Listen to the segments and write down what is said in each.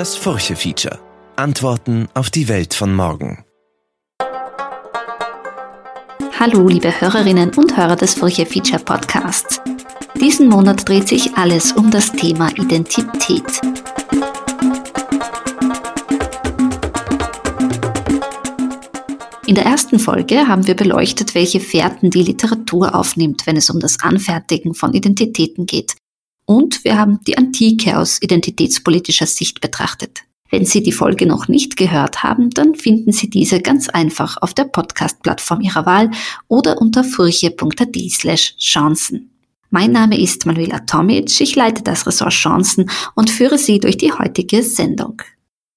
Das Furche-Feature. Antworten auf die Welt von morgen. Hallo, liebe Hörerinnen und Hörer des Furche Feature Podcasts. Diesen Monat dreht sich alles um das Thema Identität. In der ersten Folge haben wir beleuchtet, welche Fährten die Literatur aufnimmt, wenn es um das Anfertigen von Identitäten geht. Und wir haben die Antike aus identitätspolitischer Sicht betrachtet. Wenn Sie die Folge noch nicht gehört haben, dann finden Sie diese ganz einfach auf der Podcast-Plattform Ihrer Wahl oder unter furche.at slash Chancen. Mein Name ist Manuela Tomic, ich leite das Ressort Chancen und führe Sie durch die heutige Sendung.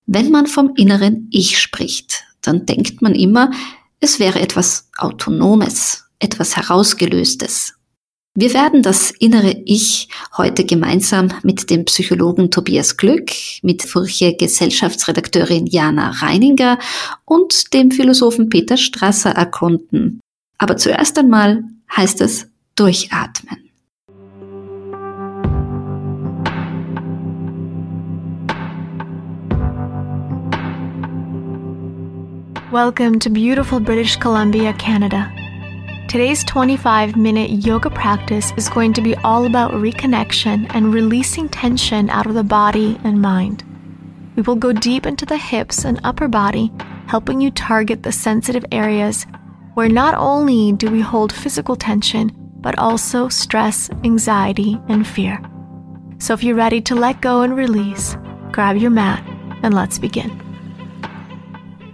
Wenn man vom inneren Ich spricht, dann denkt man immer, es wäre etwas Autonomes, etwas Herausgelöstes. Wir werden das innere Ich heute gemeinsam mit dem Psychologen Tobias Glück, mit Furche Gesellschaftsredakteurin Jana Reininger und dem Philosophen Peter Strasser erkunden. Aber zuerst einmal heißt es durchatmen. Welcome to beautiful British Columbia, Canada. Today's 25 minute yoga practice is going to be all about reconnection and releasing tension out of the body and mind. We will go deep into the hips and upper body, helping you target the sensitive areas where not only do we hold physical tension, but also stress, anxiety, and fear. So if you're ready to let go and release, grab your mat and let's begin.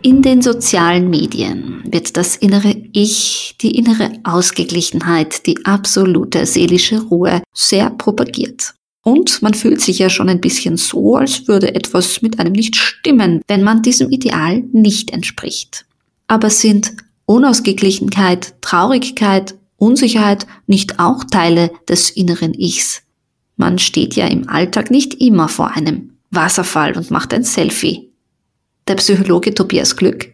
In den sozialen Medien wird das innere Ich, die innere Ausgeglichenheit, die absolute seelische Ruhe sehr propagiert. Und man fühlt sich ja schon ein bisschen so, als würde etwas mit einem nicht stimmen, wenn man diesem Ideal nicht entspricht. Aber sind Unausgeglichenheit, Traurigkeit, Unsicherheit nicht auch Teile des inneren Ichs? Man steht ja im Alltag nicht immer vor einem Wasserfall und macht ein Selfie der Psychologe Tobias Glück?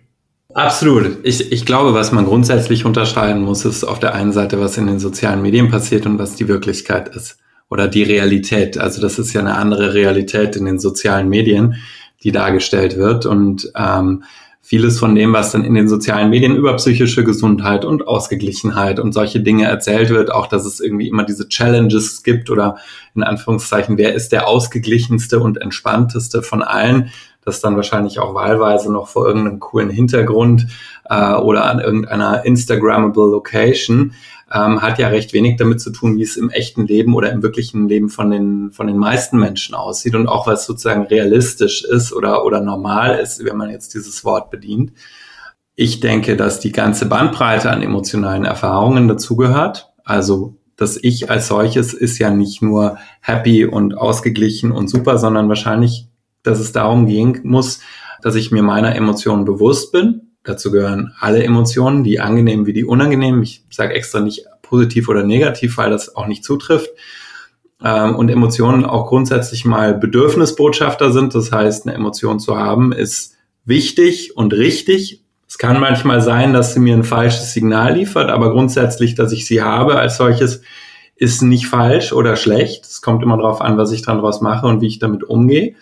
Absolut. Ich, ich glaube, was man grundsätzlich unterscheiden muss, ist auf der einen Seite, was in den sozialen Medien passiert und was die Wirklichkeit ist oder die Realität. Also das ist ja eine andere Realität in den sozialen Medien, die dargestellt wird. Und ähm, vieles von dem, was dann in den sozialen Medien über psychische Gesundheit und Ausgeglichenheit und solche Dinge erzählt wird, auch dass es irgendwie immer diese Challenges gibt oder in Anführungszeichen, wer ist der ausgeglichenste und entspannteste von allen, das dann wahrscheinlich auch wahlweise noch vor irgendeinem coolen Hintergrund äh, oder an irgendeiner Instagrammable Location, ähm, hat ja recht wenig damit zu tun, wie es im echten Leben oder im wirklichen Leben von den, von den meisten Menschen aussieht und auch was sozusagen realistisch ist oder, oder normal ist, wenn man jetzt dieses Wort bedient. Ich denke, dass die ganze Bandbreite an emotionalen Erfahrungen dazugehört. Also das Ich als solches ist ja nicht nur happy und ausgeglichen und super, sondern wahrscheinlich dass es darum gehen muss, dass ich mir meiner Emotionen bewusst bin. Dazu gehören alle Emotionen, die angenehm wie die unangenehm. Ich sage extra nicht positiv oder negativ, weil das auch nicht zutrifft. Ähm, und Emotionen auch grundsätzlich mal Bedürfnisbotschafter sind. Das heißt, eine Emotion zu haben ist wichtig und richtig. Es kann manchmal sein, dass sie mir ein falsches Signal liefert, aber grundsätzlich, dass ich sie habe als solches, ist nicht falsch oder schlecht. Es kommt immer darauf an, was ich dann daraus mache und wie ich damit umgehe.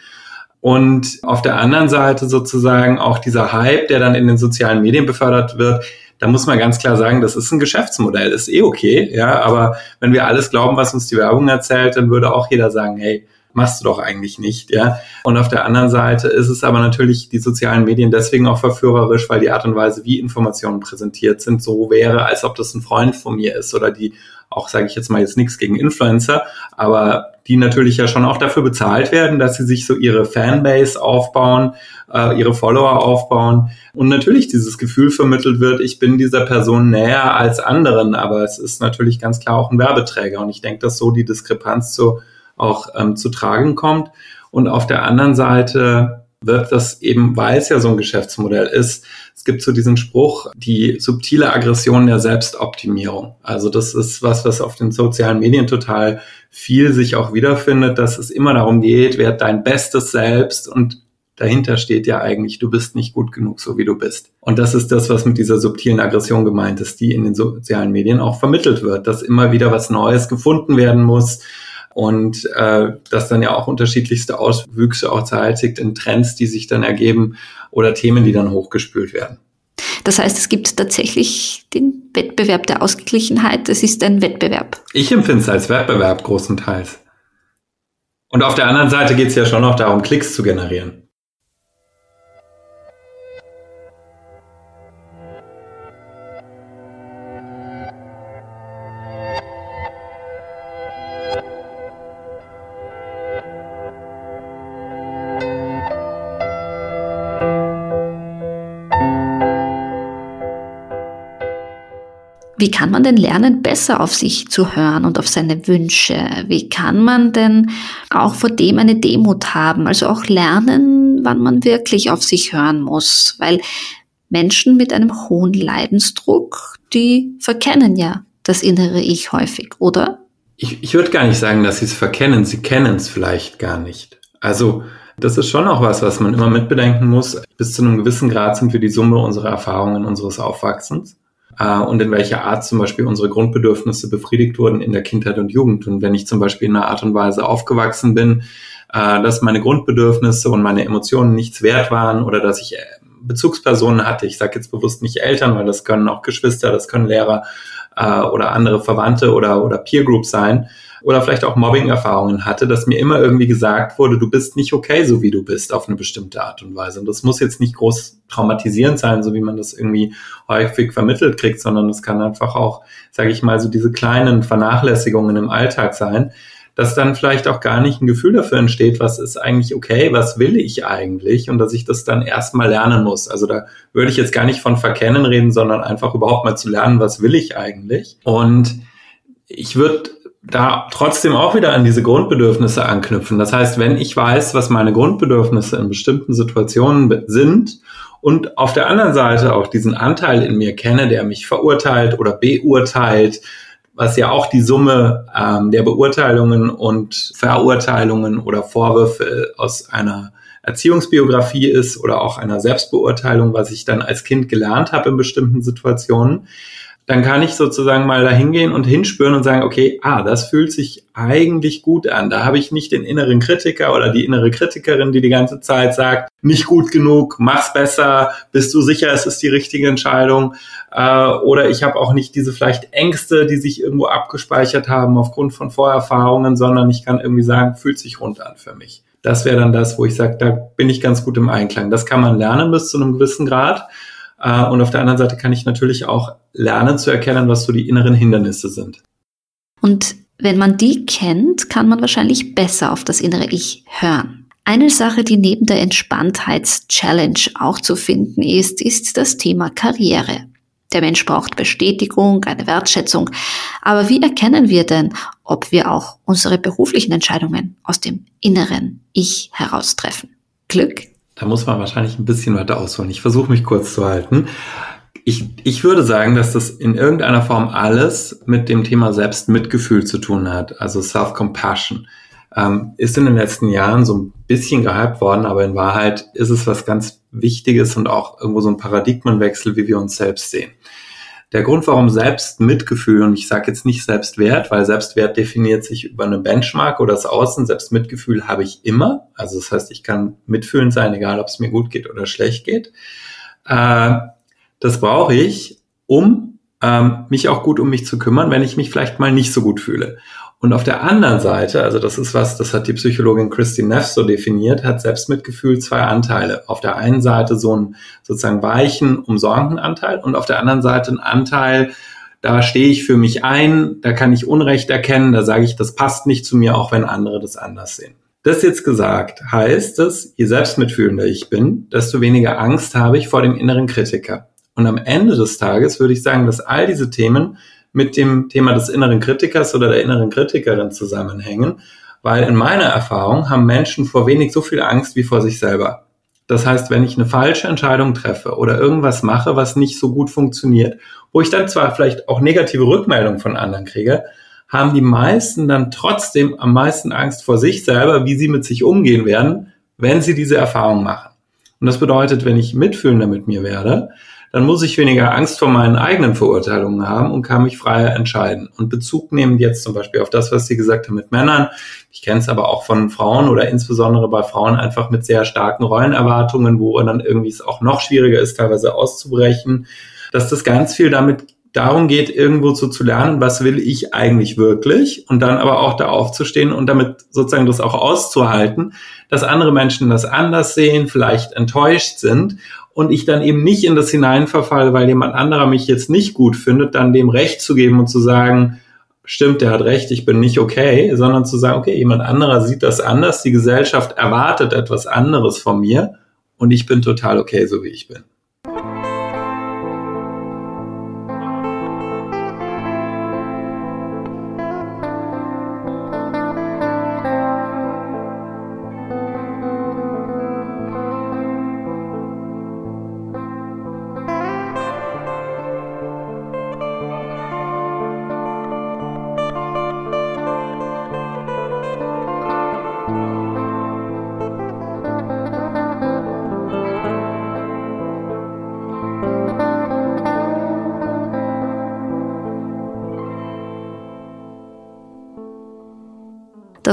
Und auf der anderen Seite sozusagen auch dieser Hype, der dann in den sozialen Medien befördert wird, da muss man ganz klar sagen, das ist ein Geschäftsmodell, ist eh okay, ja, aber wenn wir alles glauben, was uns die Werbung erzählt, dann würde auch jeder sagen, hey, machst du doch eigentlich nicht, ja. Und auf der anderen Seite ist es aber natürlich die sozialen Medien deswegen auch verführerisch, weil die Art und Weise, wie Informationen präsentiert sind, so wäre, als ob das ein Freund von mir ist oder die auch, sage ich jetzt mal jetzt nichts gegen Influencer, aber die natürlich ja schon auch dafür bezahlt werden, dass sie sich so ihre Fanbase aufbauen, äh, ihre Follower aufbauen und natürlich dieses Gefühl vermittelt wird, ich bin dieser Person näher als anderen, aber es ist natürlich ganz klar auch ein Werbeträger und ich denke, dass so die Diskrepanz zu, auch ähm, zu tragen kommt und auf der anderen Seite wird das eben, weil es ja so ein Geschäftsmodell ist, es gibt so diesen Spruch, die subtile Aggression der Selbstoptimierung. Also das ist was, was auf den sozialen Medien total viel sich auch wiederfindet, dass es immer darum geht, wer dein bestes Selbst und dahinter steht ja eigentlich, du bist nicht gut genug, so wie du bist. Und das ist das, was mit dieser subtilen Aggression gemeint ist, die in den sozialen Medien auch vermittelt wird, dass immer wieder was Neues gefunden werden muss, und äh, das dann ja auch unterschiedlichste Auswüchse auch zeitigt in Trends, die sich dann ergeben oder Themen, die dann hochgespült werden. Das heißt, es gibt tatsächlich den Wettbewerb der Ausgeglichenheit. Es ist ein Wettbewerb. Ich empfinde es als Wettbewerb großenteils. Und auf der anderen Seite geht es ja schon noch darum, Klicks zu generieren. Wie kann man denn lernen, besser auf sich zu hören und auf seine Wünsche? Wie kann man denn auch vor dem eine Demut haben? Also auch lernen, wann man wirklich auf sich hören muss? Weil Menschen mit einem hohen Leidensdruck, die verkennen ja das innere Ich häufig, oder? Ich, ich würde gar nicht sagen, dass sie es verkennen. Sie kennen es vielleicht gar nicht. Also das ist schon auch was, was man immer mitbedenken muss. Bis zu einem gewissen Grad sind wir die Summe unserer Erfahrungen, unseres Aufwachsens äh, und in welcher Art zum Beispiel unsere Grundbedürfnisse befriedigt wurden in der Kindheit und Jugend. Und wenn ich zum Beispiel in einer Art und Weise aufgewachsen bin, äh, dass meine Grundbedürfnisse und meine Emotionen nichts wert waren oder dass ich äh, Bezugspersonen hatte, ich sage jetzt bewusst nicht Eltern, weil das können auch Geschwister, das können Lehrer oder andere Verwandte oder, oder Peer sein, oder vielleicht auch Mobbing-Erfahrungen hatte, dass mir immer irgendwie gesagt wurde, du bist nicht okay, so wie du bist, auf eine bestimmte Art und Weise. Und das muss jetzt nicht groß traumatisierend sein, so wie man das irgendwie häufig vermittelt kriegt, sondern es kann einfach auch, sage ich mal, so diese kleinen Vernachlässigungen im Alltag sein, dass dann vielleicht auch gar nicht ein Gefühl dafür entsteht, was ist eigentlich okay, was will ich eigentlich und dass ich das dann erstmal lernen muss. Also da würde ich jetzt gar nicht von Verkennen reden, sondern einfach überhaupt mal zu lernen, was will ich eigentlich. Und ich würde da trotzdem auch wieder an diese Grundbedürfnisse anknüpfen. Das heißt, wenn ich weiß, was meine Grundbedürfnisse in bestimmten Situationen sind und auf der anderen Seite auch diesen Anteil in mir kenne, der mich verurteilt oder beurteilt, was ja auch die Summe ähm, der Beurteilungen und Verurteilungen oder Vorwürfe aus einer Erziehungsbiografie ist oder auch einer Selbstbeurteilung, was ich dann als Kind gelernt habe in bestimmten Situationen, dann kann ich sozusagen mal da hingehen und hinspüren und sagen, okay, ah, das fühlt sich eigentlich gut an. Da habe ich nicht den inneren Kritiker oder die innere Kritikerin, die die ganze Zeit sagt, nicht gut genug, mach's besser, bist du sicher, es ist die richtige Entscheidung. Äh, oder ich habe auch nicht diese vielleicht Ängste, die sich irgendwo abgespeichert haben aufgrund von Vorerfahrungen, sondern ich kann irgendwie sagen, fühlt sich rund an für mich. Das wäre dann das, wo ich sage, da bin ich ganz gut im Einklang. Das kann man lernen bis zu einem gewissen Grad. Äh, und auf der anderen Seite kann ich natürlich auch lernen zu erkennen, was so die inneren Hindernisse sind. Und wenn man die kennt, kann man wahrscheinlich besser auf das innere Ich hören. Eine Sache, die neben der Entspanntheits-Challenge auch zu finden ist, ist das Thema Karriere. Der Mensch braucht Bestätigung, eine Wertschätzung. Aber wie erkennen wir denn, ob wir auch unsere beruflichen Entscheidungen aus dem inneren Ich heraus treffen? Glück da muss man wahrscheinlich ein bisschen weiter ausholen. Ich versuche mich kurz zu halten. Ich, ich würde sagen, dass das in irgendeiner Form alles mit dem Thema Selbstmitgefühl zu tun hat, also Self-Compassion. Ähm, ist in den letzten Jahren so ein bisschen gehypt worden, aber in Wahrheit ist es was ganz Wichtiges und auch irgendwo so ein Paradigmenwechsel, wie wir uns selbst sehen. Der Grund, warum Selbstmitgefühl, und ich sage jetzt nicht Selbstwert, weil Selbstwert definiert sich über eine Benchmark oder das Außen, Selbstmitgefühl habe ich immer. Also das heißt, ich kann mitfühlend sein, egal ob es mir gut geht oder schlecht geht. Äh, das brauche ich, um ähm, mich auch gut um mich zu kümmern, wenn ich mich vielleicht mal nicht so gut fühle. Und auf der anderen Seite, also das ist was, das hat die Psychologin Christine Neff so definiert, hat Selbstmitgefühl zwei Anteile. Auf der einen Seite so einen sozusagen weichen, umsorgenden Anteil und auf der anderen Seite einen Anteil, da stehe ich für mich ein, da kann ich Unrecht erkennen, da sage ich, das passt nicht zu mir, auch wenn andere das anders sehen. Das jetzt gesagt heißt es, je selbstmitfühlender ich bin, desto weniger Angst habe ich vor dem inneren Kritiker. Und am Ende des Tages würde ich sagen, dass all diese Themen mit dem Thema des inneren Kritikers oder der inneren Kritikerin zusammenhängen, weil in meiner Erfahrung haben Menschen vor wenig so viel Angst wie vor sich selber. Das heißt, wenn ich eine falsche Entscheidung treffe oder irgendwas mache, was nicht so gut funktioniert, wo ich dann zwar vielleicht auch negative Rückmeldungen von anderen kriege, haben die meisten dann trotzdem am meisten Angst vor sich selber, wie sie mit sich umgehen werden, wenn sie diese Erfahrung machen. Und das bedeutet, wenn ich mitfühlender mit mir werde, dann muss ich weniger Angst vor meinen eigenen Verurteilungen haben und kann mich freier entscheiden. Und Bezug nehmend jetzt zum Beispiel auf das, was Sie gesagt haben mit Männern. Ich kenne es aber auch von Frauen oder insbesondere bei Frauen einfach mit sehr starken Rollenerwartungen, wo dann irgendwie es auch noch schwieriger ist, teilweise auszubrechen, dass das ganz viel damit darum geht, irgendwo so zu lernen, was will ich eigentlich wirklich und dann aber auch da aufzustehen und damit sozusagen das auch auszuhalten, dass andere Menschen das anders sehen, vielleicht enttäuscht sind und ich dann eben nicht in das hineinverfalle, weil jemand anderer mich jetzt nicht gut findet, dann dem Recht zu geben und zu sagen, stimmt, der hat recht, ich bin nicht okay, sondern zu sagen, okay, jemand anderer sieht das anders, die Gesellschaft erwartet etwas anderes von mir und ich bin total okay, so wie ich bin.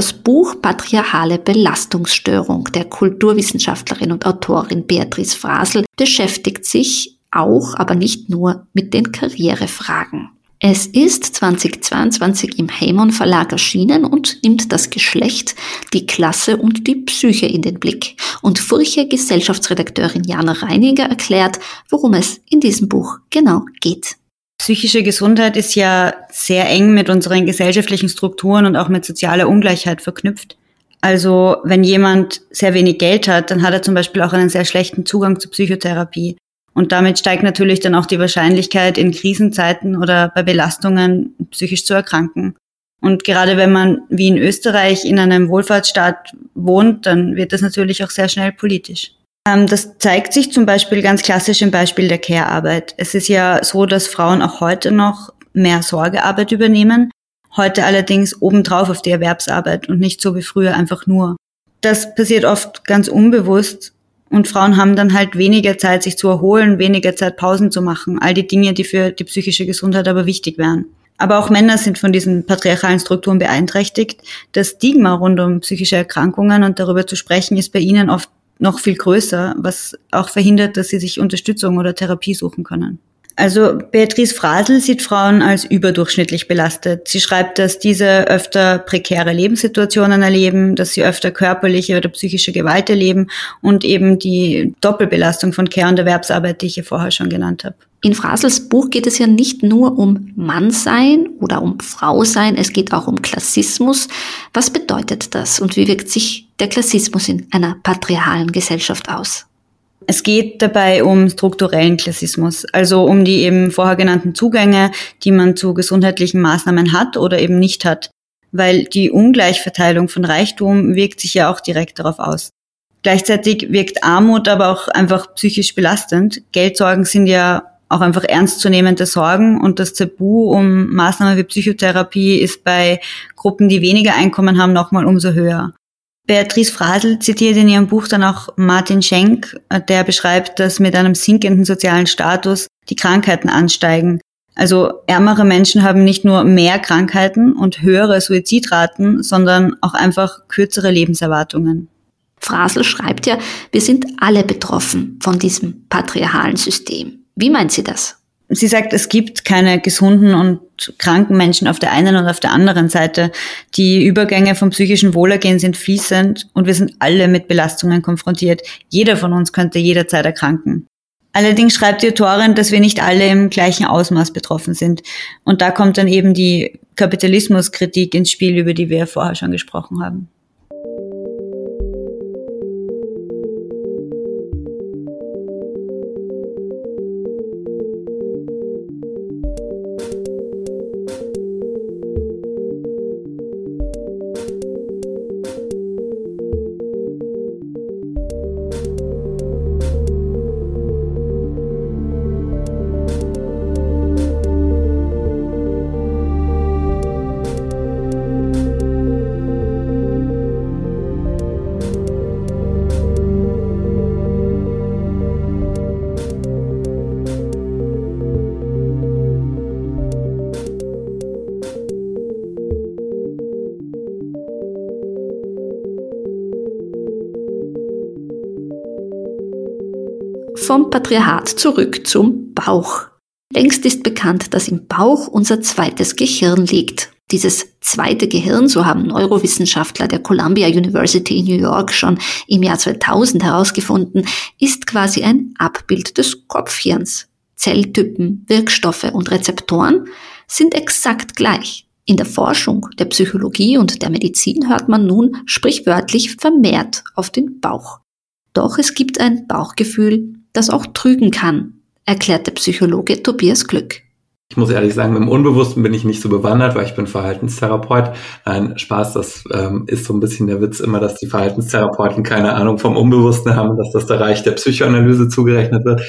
Das Buch Patriarchale Belastungsstörung der Kulturwissenschaftlerin und Autorin Beatrice Frasel beschäftigt sich auch, aber nicht nur mit den Karrierefragen. Es ist 2022 im Heymon Verlag erschienen und nimmt das Geschlecht, die Klasse und die Psyche in den Blick. Und Furche Gesellschaftsredakteurin Jana Reiniger erklärt, worum es in diesem Buch genau geht. Psychische Gesundheit ist ja sehr eng mit unseren gesellschaftlichen Strukturen und auch mit sozialer Ungleichheit verknüpft. Also wenn jemand sehr wenig Geld hat, dann hat er zum Beispiel auch einen sehr schlechten Zugang zu Psychotherapie. Und damit steigt natürlich dann auch die Wahrscheinlichkeit, in Krisenzeiten oder bei Belastungen psychisch zu erkranken. Und gerade wenn man wie in Österreich in einem Wohlfahrtsstaat wohnt, dann wird das natürlich auch sehr schnell politisch. Ähm, das zeigt sich zum Beispiel ganz klassisch im Beispiel der Care-Arbeit. Es ist ja so, dass Frauen auch heute noch mehr Sorgearbeit übernehmen, heute allerdings obendrauf auf die Erwerbsarbeit und nicht so wie früher einfach nur. Das passiert oft ganz unbewusst und Frauen haben dann halt weniger Zeit, sich zu erholen, weniger Zeit, Pausen zu machen. All die Dinge, die für die psychische Gesundheit aber wichtig wären. Aber auch Männer sind von diesen patriarchalen Strukturen beeinträchtigt. Das Stigma rund um psychische Erkrankungen und darüber zu sprechen, ist bei ihnen oft noch viel größer, was auch verhindert, dass sie sich Unterstützung oder Therapie suchen können. Also Beatrice Frasel sieht Frauen als überdurchschnittlich belastet. Sie schreibt, dass diese öfter prekäre Lebenssituationen erleben, dass sie öfter körperliche oder psychische Gewalt erleben und eben die Doppelbelastung von Care- und Erwerbsarbeit, die ich hier vorher schon genannt habe. In Frasels Buch geht es ja nicht nur um Mannsein oder um Frausein, es geht auch um Klassismus. Was bedeutet das und wie wirkt sich der Klassismus in einer patriarchalen Gesellschaft aus? Es geht dabei um strukturellen Klassismus, also um die eben vorher genannten Zugänge, die man zu gesundheitlichen Maßnahmen hat oder eben nicht hat, weil die Ungleichverteilung von Reichtum wirkt sich ja auch direkt darauf aus. Gleichzeitig wirkt Armut aber auch einfach psychisch belastend. Geldsorgen sind ja auch einfach ernstzunehmende Sorgen und das Tabu um Maßnahmen wie Psychotherapie ist bei Gruppen, die weniger Einkommen haben, nochmal umso höher. Beatrice Frasel zitiert in ihrem Buch dann auch Martin Schenk, der beschreibt, dass mit einem sinkenden sozialen Status die Krankheiten ansteigen. Also ärmere Menschen haben nicht nur mehr Krankheiten und höhere Suizidraten, sondern auch einfach kürzere Lebenserwartungen. Frasel schreibt ja, wir sind alle betroffen von diesem patriarchalen System. Wie meint sie das? Sie sagt, es gibt keine gesunden und kranken Menschen auf der einen und auf der anderen Seite. Die Übergänge vom psychischen Wohlergehen sind fließend und wir sind alle mit Belastungen konfrontiert. Jeder von uns könnte jederzeit erkranken. Allerdings schreibt die Autorin, dass wir nicht alle im gleichen Ausmaß betroffen sind. Und da kommt dann eben die Kapitalismuskritik ins Spiel, über die wir vorher schon gesprochen haben. Vom Patriarchat zurück zum Bauch. Längst ist bekannt, dass im Bauch unser zweites Gehirn liegt. Dieses zweite Gehirn, so haben Neurowissenschaftler der Columbia University in New York schon im Jahr 2000 herausgefunden, ist quasi ein Abbild des Kopfhirns. Zelltypen, Wirkstoffe und Rezeptoren sind exakt gleich. In der Forschung, der Psychologie und der Medizin hört man nun sprichwörtlich vermehrt auf den Bauch. Doch es gibt ein Bauchgefühl, das auch trügen kann, erklärt der Psychologe Tobias Glück. Ich muss ehrlich sagen, dem Unbewussten bin ich nicht so bewandert, weil ich bin Verhaltenstherapeut. Nein, Spaß, das ähm, ist so ein bisschen der Witz immer, dass die Verhaltenstherapeuten keine Ahnung vom Unbewussten haben, dass das der Reich der Psychoanalyse zugerechnet wird.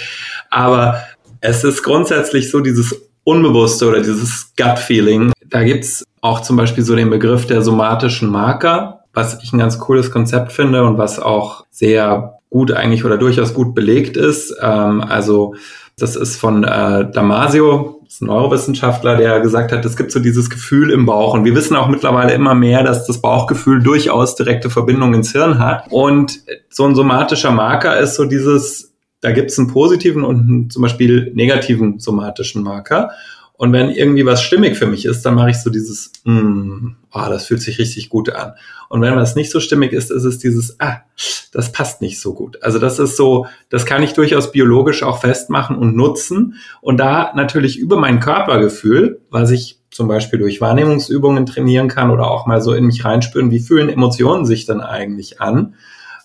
Aber es ist grundsätzlich so dieses Unbewusste oder dieses Gut-Feeling. Da gibt's auch zum Beispiel so den Begriff der somatischen Marker, was ich ein ganz cooles Konzept finde und was auch sehr gut eigentlich oder durchaus gut belegt ist. Ähm, also das ist von äh, Damasio, das ist ein Neurowissenschaftler, der gesagt hat, es gibt so dieses Gefühl im Bauch. Und wir wissen auch mittlerweile immer mehr, dass das Bauchgefühl durchaus direkte Verbindungen ins Hirn hat. Und so ein somatischer Marker ist so dieses, da gibt es einen positiven und einen zum Beispiel negativen somatischen Marker. Und wenn irgendwie was stimmig für mich ist, dann mache ich so dieses, mm, oh, das fühlt sich richtig gut an. Und wenn was nicht so stimmig ist, ist es dieses, ah, das passt nicht so gut. Also das ist so, das kann ich durchaus biologisch auch festmachen und nutzen. Und da natürlich über mein Körpergefühl, was ich zum Beispiel durch Wahrnehmungsübungen trainieren kann oder auch mal so in mich reinspüren, wie fühlen Emotionen sich dann eigentlich an,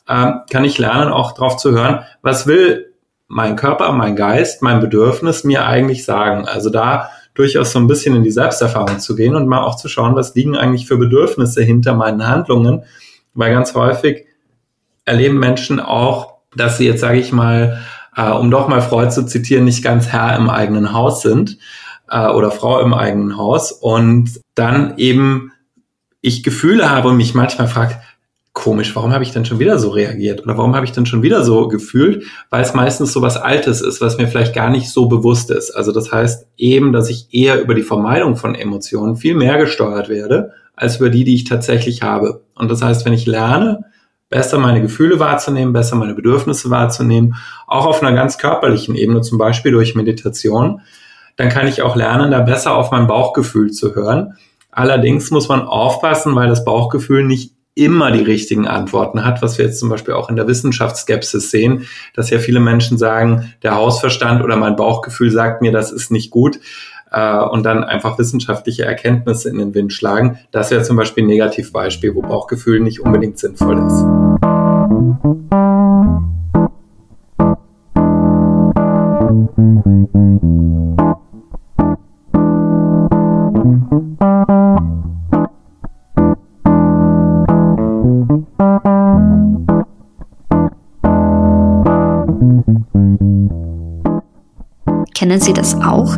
äh, kann ich lernen, auch drauf zu hören, was will mein Körper, mein Geist, mein Bedürfnis mir eigentlich sagen. Also da durchaus so ein bisschen in die Selbsterfahrung zu gehen und mal auch zu schauen, was liegen eigentlich für Bedürfnisse hinter meinen Handlungen. Weil ganz häufig erleben Menschen auch, dass sie jetzt, sage ich mal, äh, um doch mal Freud zu zitieren, nicht ganz Herr im eigenen Haus sind äh, oder Frau im eigenen Haus und dann eben ich Gefühle habe und mich manchmal fragt, komisch, warum habe ich denn schon wieder so reagiert oder warum habe ich denn schon wieder so gefühlt, weil es meistens so was Altes ist, was mir vielleicht gar nicht so bewusst ist. Also das heißt eben, dass ich eher über die Vermeidung von Emotionen viel mehr gesteuert werde, als über die, die ich tatsächlich habe. Und das heißt, wenn ich lerne, besser meine Gefühle wahrzunehmen, besser meine Bedürfnisse wahrzunehmen, auch auf einer ganz körperlichen Ebene, zum Beispiel durch Meditation, dann kann ich auch lernen, da besser auf mein Bauchgefühl zu hören. Allerdings muss man aufpassen, weil das Bauchgefühl nicht immer die richtigen Antworten hat, was wir jetzt zum Beispiel auch in der Wissenschaftsskepsis sehen, dass ja viele Menschen sagen, der Hausverstand oder mein Bauchgefühl sagt mir, das ist nicht gut äh, und dann einfach wissenschaftliche Erkenntnisse in den Wind schlagen. Das wäre zum Beispiel ein Negativbeispiel, wo Bauchgefühl nicht unbedingt sinnvoll ist. Kennen Sie das auch?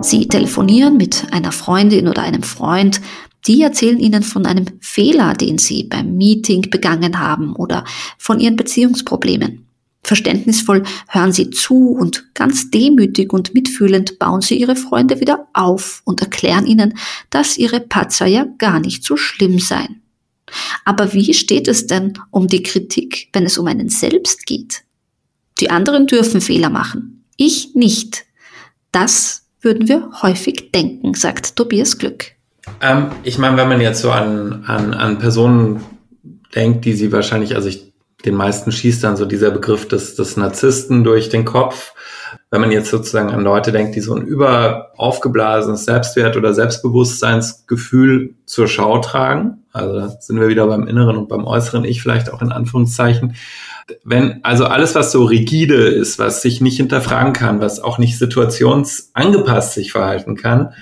Sie telefonieren mit einer Freundin oder einem Freund, die erzählen Ihnen von einem Fehler, den Sie beim Meeting begangen haben oder von Ihren Beziehungsproblemen. Verständnisvoll hören Sie zu und ganz demütig und mitfühlend bauen Sie Ihre Freunde wieder auf und erklären ihnen, dass Ihre Patzer ja gar nicht so schlimm seien. Aber wie steht es denn um die Kritik, wenn es um einen selbst geht? Die anderen dürfen Fehler machen, ich nicht. Das würden wir häufig denken, sagt Tobias Glück. Ähm, ich meine, wenn man jetzt so an, an, an Personen denkt, die sie wahrscheinlich, also ich, den meisten schießt dann so dieser Begriff des, des Narzissten durch den Kopf. Wenn man jetzt sozusagen an Leute denkt, die so ein über aufgeblasenes Selbstwert- oder Selbstbewusstseinsgefühl zur Schau tragen, also da sind wir wieder beim inneren und beim äußeren Ich vielleicht auch in Anführungszeichen, wenn also alles, was so rigide ist, was sich nicht hinterfragen kann, was auch nicht situationsangepasst sich verhalten kann,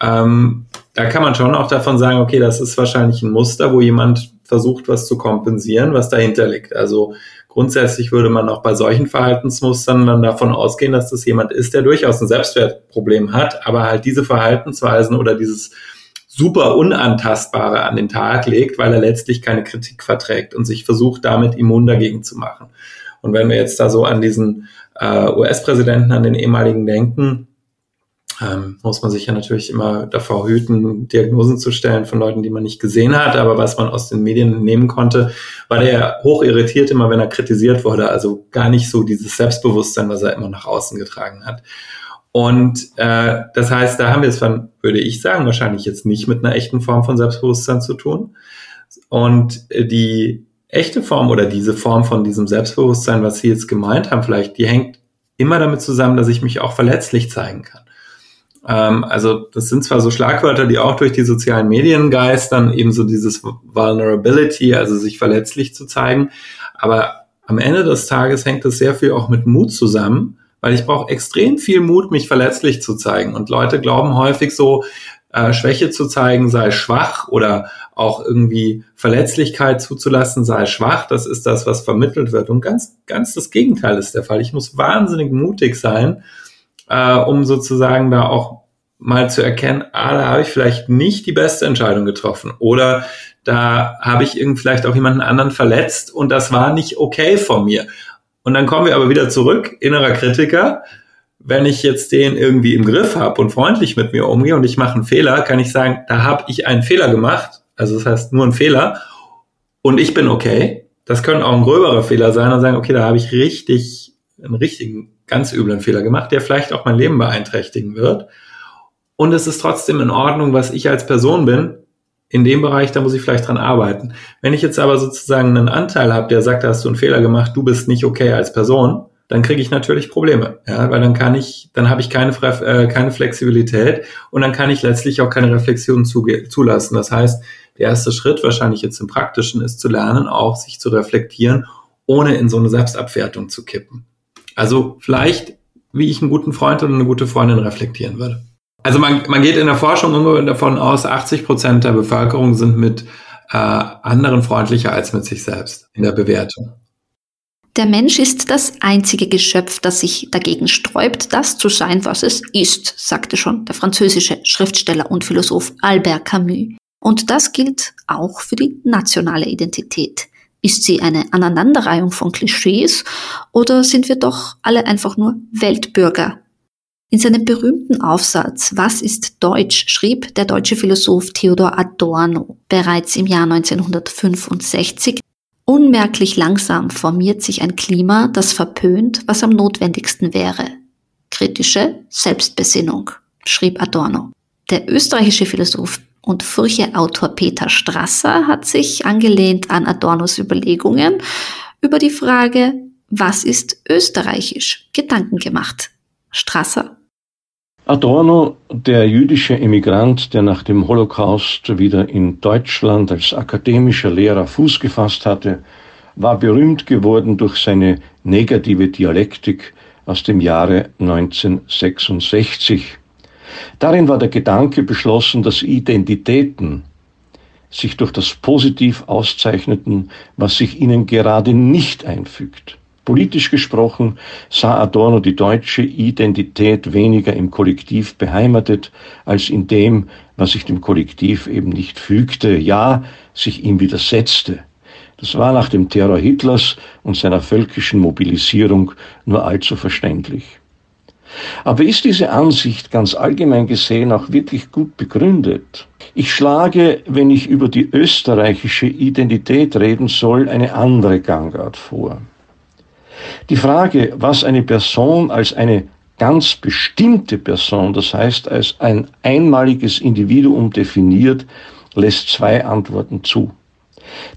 ähm, da kann man schon auch davon sagen, okay, das ist wahrscheinlich ein Muster, wo jemand versucht, was zu kompensieren, was dahinter liegt. Also grundsätzlich würde man auch bei solchen Verhaltensmustern dann davon ausgehen, dass das jemand ist, der durchaus ein Selbstwertproblem hat, aber halt diese Verhaltensweisen oder dieses super Unantastbare an den Tag legt, weil er letztlich keine Kritik verträgt und sich versucht, damit immun dagegen zu machen. Und wenn wir jetzt da so an diesen äh, US-Präsidenten, an den ehemaligen denken, ähm, muss man sich ja natürlich immer davor hüten, Diagnosen zu stellen von Leuten, die man nicht gesehen hat. Aber was man aus den Medien nehmen konnte, war der hoch irritiert immer, wenn er kritisiert wurde. Also gar nicht so dieses Selbstbewusstsein, was er immer nach außen getragen hat. Und äh, das heißt, da haben wir es von, würde ich sagen, wahrscheinlich jetzt nicht mit einer echten Form von Selbstbewusstsein zu tun. Und äh, die echte Form oder diese Form von diesem Selbstbewusstsein, was Sie jetzt gemeint haben, vielleicht, die hängt immer damit zusammen, dass ich mich auch verletzlich zeigen kann. Ähm, also das sind zwar so Schlagwörter, die auch durch die sozialen Medien geistern, eben so dieses Vulnerability, also sich verletzlich zu zeigen, aber am Ende des Tages hängt es sehr viel auch mit Mut zusammen, weil ich brauche extrem viel Mut, mich verletzlich zu zeigen. Und Leute glauben häufig so, äh, Schwäche zu zeigen sei schwach oder auch irgendwie Verletzlichkeit zuzulassen sei schwach. Das ist das, was vermittelt wird. Und ganz, ganz das Gegenteil ist der Fall. Ich muss wahnsinnig mutig sein, äh, um sozusagen da auch mal zu erkennen, ah, da habe ich vielleicht nicht die beste Entscheidung getroffen oder da habe ich irgendwie vielleicht auch jemanden anderen verletzt und das war nicht okay von mir. Und dann kommen wir aber wieder zurück, innerer Kritiker. Wenn ich jetzt den irgendwie im Griff habe und freundlich mit mir umgehe und ich mache einen Fehler, kann ich sagen, da habe ich einen Fehler gemacht. Also das heißt nur einen Fehler und ich bin okay. Das können auch ein gröberer Fehler sein und sagen, okay, da habe ich richtig einen richtigen ganz üblen Fehler gemacht, der vielleicht auch mein Leben beeinträchtigen wird. Und es ist trotzdem in Ordnung, was ich als Person bin. In dem Bereich, da muss ich vielleicht dran arbeiten. Wenn ich jetzt aber sozusagen einen Anteil habe, der sagt, da hast du einen Fehler gemacht, du bist nicht okay als Person, dann kriege ich natürlich Probleme, ja, weil dann kann ich, dann habe ich keine, äh, keine Flexibilität und dann kann ich letztlich auch keine Reflexion zulassen. Das heißt, der erste Schritt wahrscheinlich jetzt im Praktischen ist zu lernen, auch sich zu reflektieren, ohne in so eine Selbstabwertung zu kippen. Also vielleicht, wie ich einen guten Freund oder eine gute Freundin reflektieren würde. Also man, man geht in der Forschung immer davon aus, 80 Prozent der Bevölkerung sind mit äh, anderen freundlicher als mit sich selbst in der Bewertung. Der Mensch ist das einzige Geschöpf, das sich dagegen sträubt, das zu sein, was es ist, sagte schon der französische Schriftsteller und Philosoph Albert Camus. Und das gilt auch für die nationale Identität. Ist sie eine Aneinanderreihung von Klischees oder sind wir doch alle einfach nur Weltbürger? In seinem berühmten Aufsatz Was ist Deutsch schrieb der deutsche Philosoph Theodor Adorno bereits im Jahr 1965 Unmerklich langsam formiert sich ein Klima, das verpönt, was am notwendigsten wäre. Kritische Selbstbesinnung, schrieb Adorno. Der österreichische Philosoph und Furche-Autor Peter Strasser hat sich angelehnt an Adornos Überlegungen über die Frage, was ist österreichisch, Gedanken gemacht. Strasser. Adorno, der jüdische Emigrant, der nach dem Holocaust wieder in Deutschland als akademischer Lehrer Fuß gefasst hatte, war berühmt geworden durch seine negative Dialektik aus dem Jahre 1966. Darin war der Gedanke beschlossen, dass Identitäten sich durch das positiv auszeichneten, was sich ihnen gerade nicht einfügt. Politisch gesprochen sah Adorno die deutsche Identität weniger im Kollektiv beheimatet als in dem, was sich dem Kollektiv eben nicht fügte, ja, sich ihm widersetzte. Das war nach dem Terror Hitlers und seiner völkischen Mobilisierung nur allzu verständlich. Aber ist diese Ansicht ganz allgemein gesehen auch wirklich gut begründet? Ich schlage, wenn ich über die österreichische Identität reden soll, eine andere Gangart vor. Die Frage, was eine Person als eine ganz bestimmte Person, das heißt als ein einmaliges Individuum definiert, lässt zwei Antworten zu.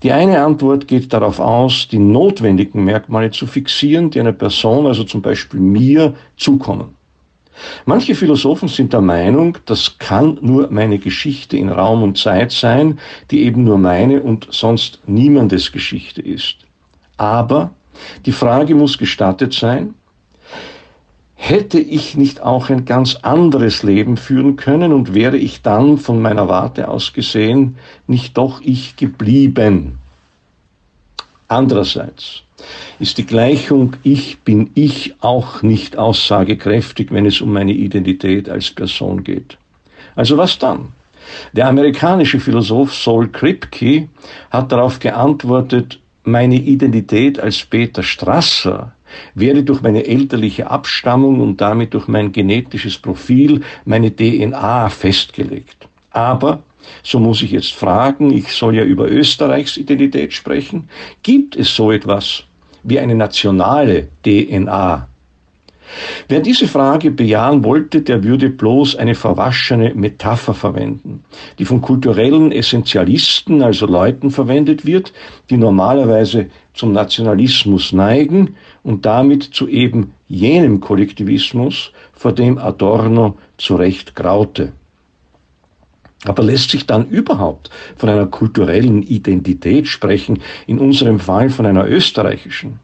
Die eine Antwort geht darauf aus, die notwendigen Merkmale zu fixieren, die einer Person, also zum Beispiel mir, zukommen. Manche Philosophen sind der Meinung, das kann nur meine Geschichte in Raum und Zeit sein, die eben nur meine und sonst niemandes Geschichte ist. Aber die Frage muss gestattet sein, hätte ich nicht auch ein ganz anderes Leben führen können und wäre ich dann von meiner Warte aus gesehen nicht doch ich geblieben? Andererseits ist die Gleichung Ich bin ich auch nicht aussagekräftig, wenn es um meine Identität als Person geht. Also was dann? Der amerikanische Philosoph Saul Kripke hat darauf geantwortet, meine Identität als Peter Strasser werde durch meine elterliche Abstammung und damit durch mein genetisches Profil, meine DNA festgelegt. Aber, so muss ich jetzt fragen, ich soll ja über Österreichs Identität sprechen, gibt es so etwas wie eine nationale DNA? Wer diese Frage bejahen wollte, der würde bloß eine verwaschene Metapher verwenden, die von kulturellen Essentialisten, also Leuten verwendet wird, die normalerweise zum Nationalismus neigen und damit zu eben jenem Kollektivismus, vor dem Adorno zu Recht graute. Aber lässt sich dann überhaupt von einer kulturellen Identität sprechen, in unserem Fall von einer österreichischen?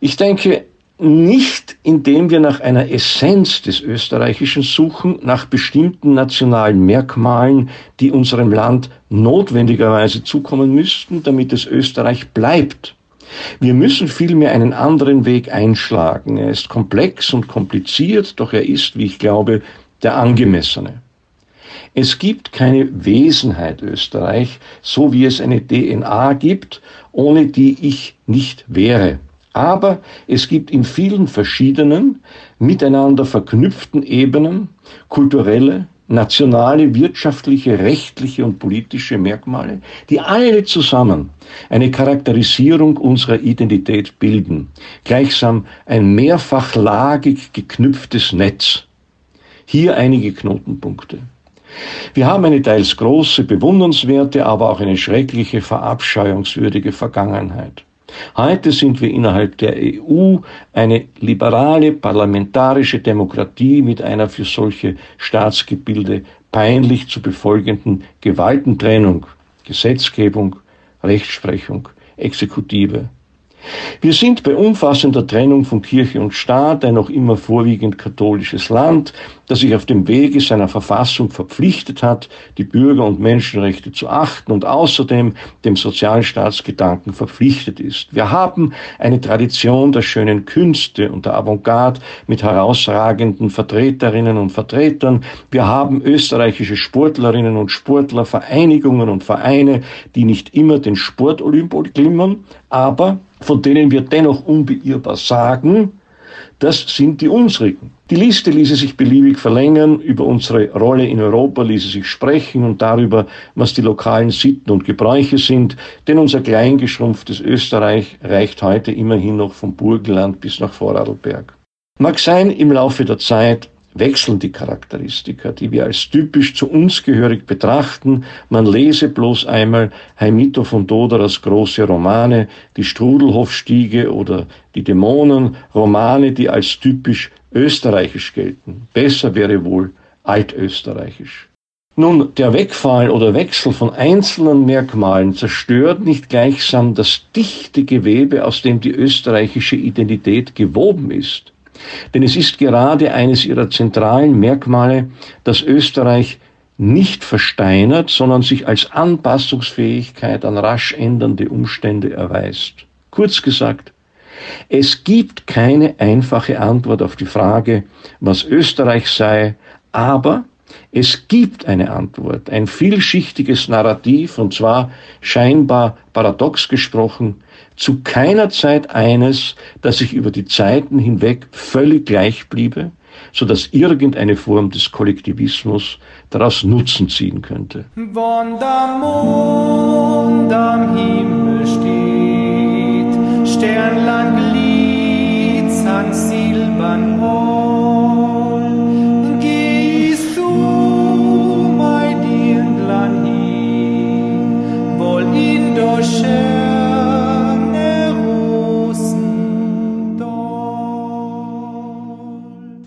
Ich denke, nicht indem wir nach einer Essenz des Österreichischen suchen, nach bestimmten nationalen Merkmalen, die unserem Land notwendigerweise zukommen müssten, damit es Österreich bleibt. Wir müssen vielmehr einen anderen Weg einschlagen. Er ist komplex und kompliziert, doch er ist, wie ich glaube, der angemessene. Es gibt keine Wesenheit Österreich, so wie es eine DNA gibt, ohne die ich nicht wäre. Aber es gibt in vielen verschiedenen, miteinander verknüpften Ebenen kulturelle, nationale, wirtschaftliche, rechtliche und politische Merkmale, die alle zusammen eine Charakterisierung unserer Identität bilden, gleichsam ein mehrfachlagig geknüpftes Netz. Hier einige Knotenpunkte. Wir haben eine teils große, bewundernswerte, aber auch eine schreckliche, verabscheuungswürdige Vergangenheit. Heute sind wir innerhalb der EU eine liberale parlamentarische Demokratie mit einer für solche Staatsgebilde peinlich zu befolgenden Gewaltentrennung, Gesetzgebung, Rechtsprechung, Exekutive. Wir sind bei umfassender Trennung von Kirche und Staat ein noch immer vorwiegend katholisches Land, das sich auf dem Wege seiner Verfassung verpflichtet hat, die Bürger- und Menschenrechte zu achten und außerdem dem Sozialstaatsgedanken verpflichtet ist. Wir haben eine Tradition der schönen Künste und der Avantgarde mit herausragenden Vertreterinnen und Vertretern. Wir haben österreichische Sportlerinnen und Sportler, Vereinigungen und Vereine, die nicht immer den Sportolympo glimmern, aber von denen wir dennoch unbeirrbar sagen, das sind die unsrigen. Die Liste ließe sich beliebig verlängern, über unsere Rolle in Europa ließe sich sprechen und darüber, was die lokalen Sitten und Gebräuche sind, denn unser kleingeschrumpftes Österreich reicht heute immerhin noch vom Burgenland bis nach Vorarlberg. Mag sein, im Laufe der Zeit wechseln die Charakteristika, die wir als typisch zu uns gehörig betrachten. Man lese bloß einmal Heimito von Doderers große Romane, die Strudelhofstiege oder die Dämonen, Romane, die als typisch österreichisch gelten. Besser wäre wohl altösterreichisch. Nun, der Wegfall oder Wechsel von einzelnen Merkmalen zerstört nicht gleichsam das dichte Gewebe, aus dem die österreichische Identität gewoben ist. Denn es ist gerade eines ihrer zentralen Merkmale, dass Österreich nicht versteinert, sondern sich als Anpassungsfähigkeit an rasch ändernde Umstände erweist. Kurz gesagt, es gibt keine einfache Antwort auf die Frage, was Österreich sei, aber es gibt eine Antwort, ein vielschichtiges Narrativ, und zwar scheinbar paradox gesprochen, zu keiner Zeit eines, das sich über die Zeiten hinweg völlig gleich bliebe, so dass irgendeine Form des Kollektivismus daraus Nutzen ziehen könnte. Wann der Mond am Himmel steht, Sternlang glitzern silbern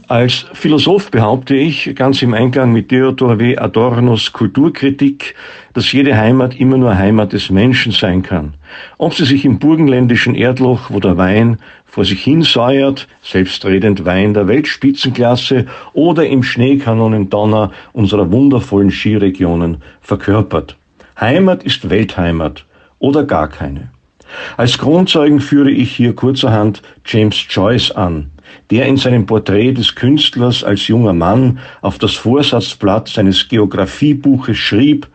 Als Philosoph behaupte ich, ganz im Einklang mit Theodor W. Adornos Kulturkritik, dass jede Heimat immer nur Heimat des Menschen sein kann. Ob sie sich im burgenländischen Erdloch, wo der Wein vor sich hin säuert, selbstredend Wein der Weltspitzenklasse, oder im Schneekanonendonner unserer wundervollen Skiregionen verkörpert. Heimat ist Weltheimat oder gar keine. Als Kronzeugen führe ich hier kurzerhand James Joyce an, der in seinem Porträt des Künstlers als junger Mann auf das Vorsatzblatt seines Geographiebuches schrieb,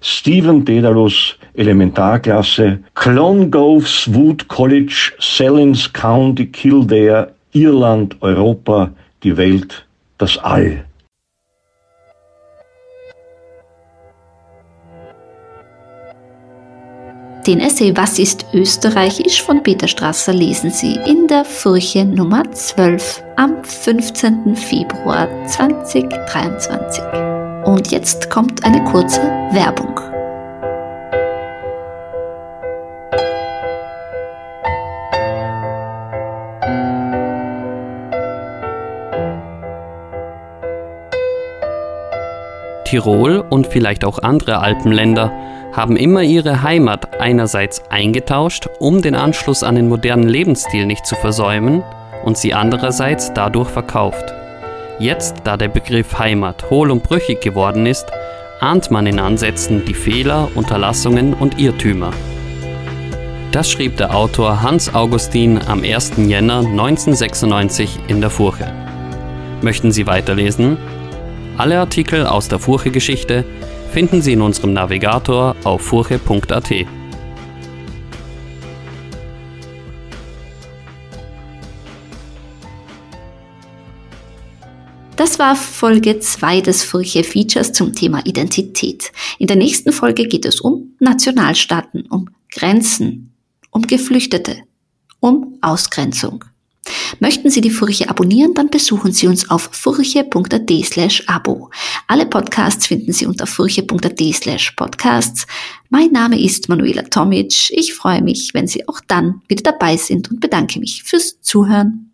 Stephen Dedalus Elementarklasse, Clongoves Wood College, Sellins County, Kildare, Irland, Europa, die Welt, das All. Den Essay Was ist Österreichisch von Peter Strasser lesen Sie in der Furche Nummer 12 am 15. Februar 2023. Und jetzt kommt eine kurze Werbung. Tirol und vielleicht auch andere Alpenländer haben immer ihre Heimat einerseits eingetauscht, um den Anschluss an den modernen Lebensstil nicht zu versäumen, und sie andererseits dadurch verkauft. Jetzt, da der Begriff Heimat hohl und brüchig geworden ist, ahnt man in Ansätzen die Fehler, Unterlassungen und Irrtümer. Das schrieb der Autor Hans Augustin am 1. Jänner 1996 in der Furche. Möchten Sie weiterlesen? Alle Artikel aus der Furche-Geschichte finden Sie in unserem Navigator auf furche.at. Das war Folge 2 des Furche Features zum Thema Identität. In der nächsten Folge geht es um Nationalstaaten, um Grenzen, um Geflüchtete, um Ausgrenzung. Möchten Sie die Furche abonnieren, dann besuchen Sie uns auf furche.at slash abo. Alle Podcasts finden Sie unter furche.at slash podcasts. Mein Name ist Manuela Tomic. Ich freue mich, wenn Sie auch dann wieder dabei sind und bedanke mich fürs Zuhören.